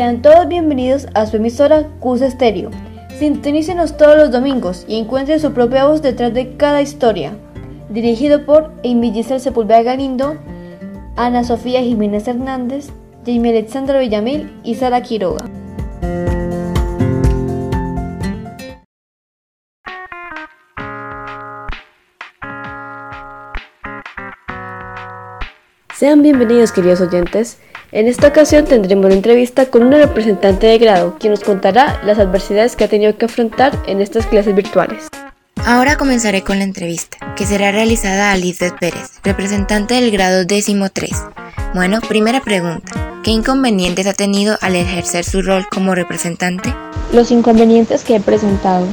Sean todos bienvenidos a su emisora Cus Estéreo. Sintonícenos todos los domingos y encuentren su propia voz detrás de cada historia. Dirigido por Amy Giselle Sepúlveda Galindo, Ana Sofía Jiménez Hernández, Jamie Alexandra Villamil y Sara Quiroga. Sean bienvenidos queridos oyentes. En esta ocasión tendremos una entrevista con una representante de grado, quien nos contará las adversidades que ha tenido que afrontar en estas clases virtuales. Ahora comenzaré con la entrevista, que será realizada a Lizeth Pérez, representante del grado décimo 3. Bueno, primera pregunta. ¿Qué inconvenientes ha tenido al ejercer su rol como representante? Los inconvenientes que he presentado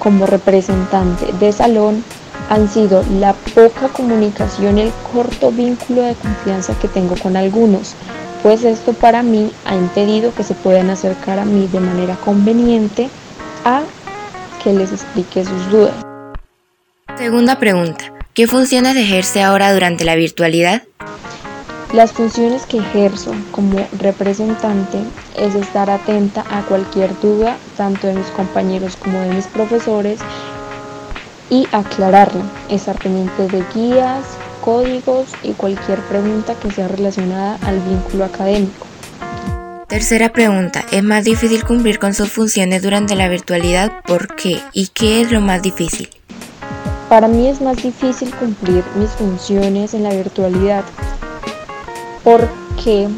como representante de salón han sido la poca comunicación y el corto vínculo de confianza que tengo con algunos, pues esto para mí ha impedido que se puedan acercar a mí de manera conveniente a que les explique sus dudas. Segunda pregunta. ¿Qué funciones ejerce ahora durante la virtualidad? Las funciones que ejerzo como representante es estar atenta a cualquier duda, tanto de mis compañeros como de mis profesores, y aclararla, estar pendiente de guías, códigos y cualquier pregunta que sea relacionada al vínculo académico. Tercera pregunta, ¿es más difícil cumplir con sus funciones durante la virtualidad? ¿Por qué? ¿Y qué es lo más difícil? Para mí es más difícil cumplir mis funciones en la virtualidad porque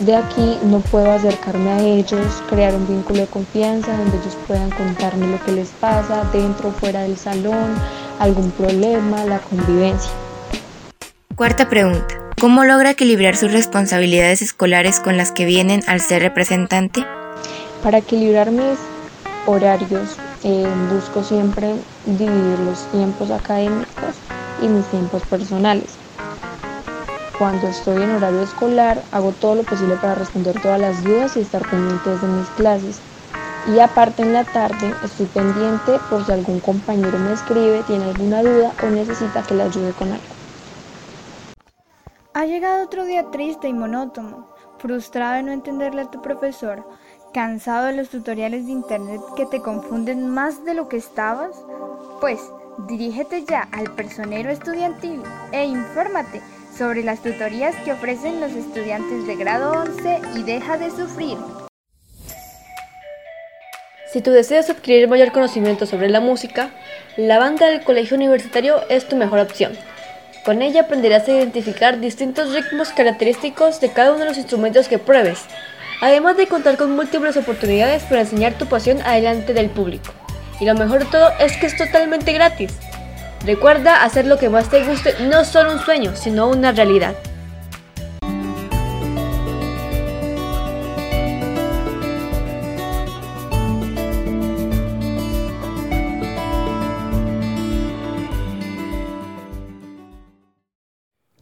de aquí no puedo acercarme a ellos, crear un vínculo de confianza donde ellos puedan contarme lo que les pasa dentro o fuera del salón, algún problema, la convivencia. Cuarta pregunta. ¿Cómo logra equilibrar sus responsabilidades escolares con las que vienen al ser representante? Para equilibrar mis horarios, eh, busco siempre dividir los tiempos académicos y mis tiempos personales cuando estoy en horario escolar hago todo lo posible para responder todas las dudas y estar pendientes de mis clases. Y aparte en la tarde estoy pendiente por si algún compañero me escribe, tiene alguna duda o necesita que le ayude con algo. Ha llegado otro día triste y monótono, frustrado de no entenderle a tu profesor, cansado de los tutoriales de internet que te confunden más de lo que estabas. Pues dirígete ya al personero estudiantil e infórmate sobre las tutorías que ofrecen los estudiantes de grado 11 y deja de sufrir. Si tú deseas adquirir mayor conocimiento sobre la música, la banda del colegio universitario es tu mejor opción. Con ella aprenderás a identificar distintos ritmos característicos de cada uno de los instrumentos que pruebes, además de contar con múltiples oportunidades para enseñar tu pasión adelante del público. Y lo mejor de todo es que es totalmente gratis. Recuerda hacer lo que más te guste, no solo un sueño, sino una realidad.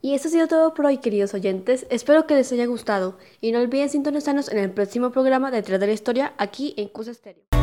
Y eso ha sido todo por hoy, queridos oyentes. Espero que les haya gustado y no olviden sintonizarnos en el próximo programa Detrás de la Historia aquí en Cus Stereo.